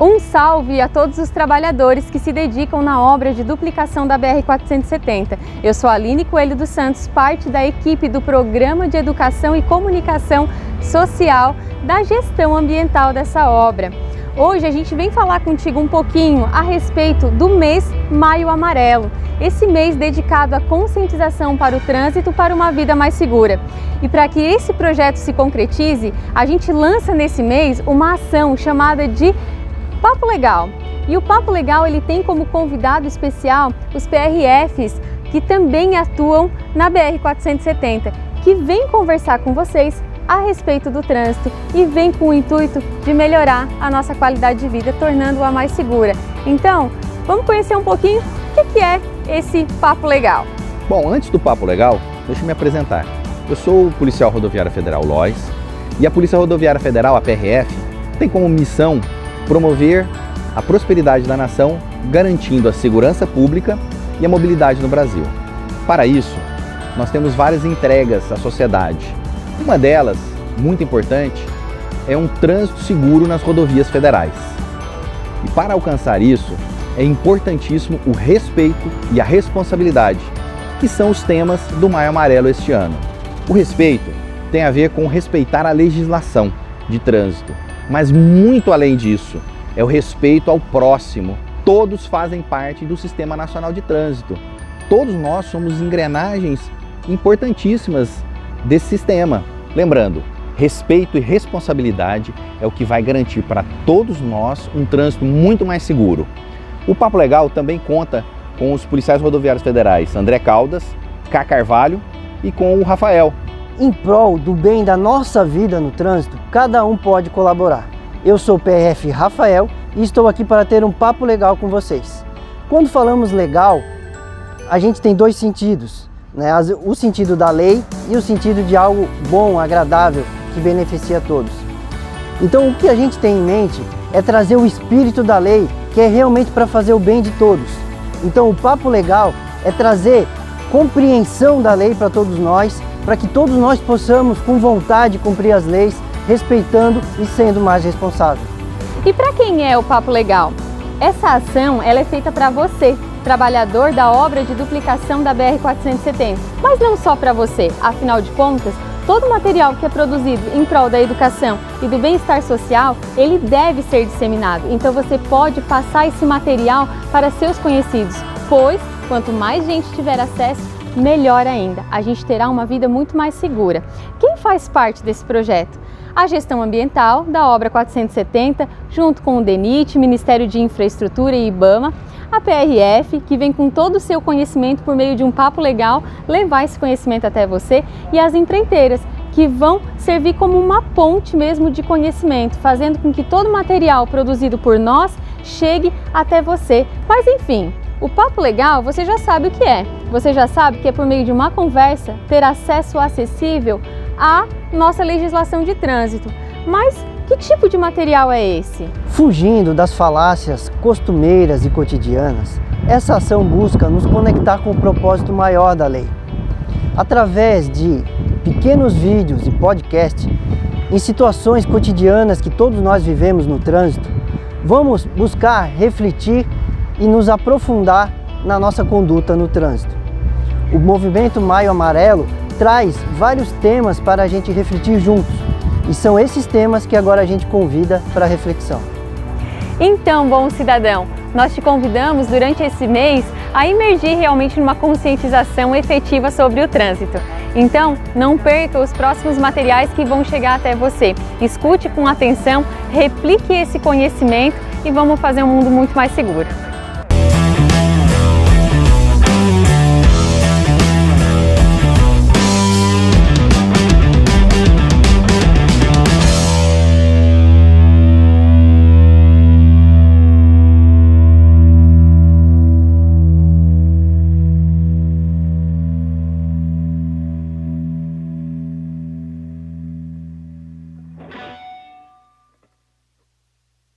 Um salve a todos os trabalhadores que se dedicam na obra de duplicação da BR-470. Eu sou Aline Coelho dos Santos, parte da equipe do Programa de Educação e Comunicação Social da gestão ambiental dessa obra. Hoje a gente vem falar contigo um pouquinho a respeito do mês Maio Amarelo, esse mês dedicado à conscientização para o trânsito para uma vida mais segura. E para que esse projeto se concretize, a gente lança nesse mês uma ação chamada de Papo Legal. E o Papo Legal ele tem como convidado especial os PRFs que também atuam na BR 470, que vem conversar com vocês a respeito do trânsito e vem com o intuito de melhorar a nossa qualidade de vida, tornando-a mais segura. Então, vamos conhecer um pouquinho o que é esse Papo Legal. Bom, antes do Papo Legal, deixa eu me apresentar. Eu sou o policial rodoviário federal Lois e a Polícia Rodoviária Federal, a PRF, tem como missão promover a prosperidade da nação, garantindo a segurança pública e a mobilidade no Brasil. Para isso, nós temos várias entregas à sociedade, uma delas, muito importante, é um trânsito seguro nas rodovias federais. E para alcançar isso, é importantíssimo o respeito e a responsabilidade, que são os temas do Maio Amarelo este ano. O respeito tem a ver com respeitar a legislação de trânsito, mas muito além disso, é o respeito ao próximo. Todos fazem parte do Sistema Nacional de Trânsito. Todos nós somos engrenagens importantíssimas desse sistema. Lembrando, respeito e responsabilidade é o que vai garantir para todos nós um trânsito muito mais seguro. O Papo Legal também conta com os policiais rodoviários federais André Caldas, Cá Carvalho e com o Rafael. Em prol do bem da nossa vida no trânsito, cada um pode colaborar. Eu sou o PRF Rafael e estou aqui para ter um papo legal com vocês. Quando falamos legal, a gente tem dois sentidos né? o sentido da lei e o sentido de algo bom, agradável, que beneficia a todos. Então o que a gente tem em mente é trazer o espírito da lei, que é realmente para fazer o bem de todos. Então o papo legal é trazer compreensão da lei para todos nós, para que todos nós possamos com vontade cumprir as leis, respeitando e sendo mais responsável. E para quem é o papo legal? Essa ação ela é feita para você, trabalhador da obra de duplicação da BR-470. Mas não só para você, afinal de contas, todo material que é produzido em prol da educação e do bem-estar social, ele deve ser disseminado. Então você pode passar esse material para seus conhecidos, pois quanto mais gente tiver acesso, melhor ainda. A gente terá uma vida muito mais segura. Quem faz parte desse projeto? a gestão ambiental da obra 470, junto com o DENIT, Ministério de Infraestrutura e IBAMA, a PRF, que vem com todo o seu conhecimento por meio de um papo legal, levar esse conhecimento até você, e as empreiteiras, que vão servir como uma ponte mesmo de conhecimento, fazendo com que todo o material produzido por nós chegue até você. Mas enfim, o papo legal você já sabe o que é. Você já sabe que é por meio de uma conversa ter acesso acessível à nossa legislação de trânsito. Mas que tipo de material é esse? Fugindo das falácias costumeiras e cotidianas, essa ação busca nos conectar com o propósito maior da lei. Através de pequenos vídeos e podcasts, em situações cotidianas que todos nós vivemos no trânsito, vamos buscar refletir e nos aprofundar na nossa conduta no trânsito. O movimento Maio Amarelo traz vários temas para a gente refletir juntos e são esses temas que agora a gente convida para reflexão. Então, bom cidadão, nós te convidamos durante esse mês a emergir realmente numa conscientização efetiva sobre o trânsito. Então, não perca os próximos materiais que vão chegar até você. Escute com atenção, replique esse conhecimento e vamos fazer um mundo muito mais seguro.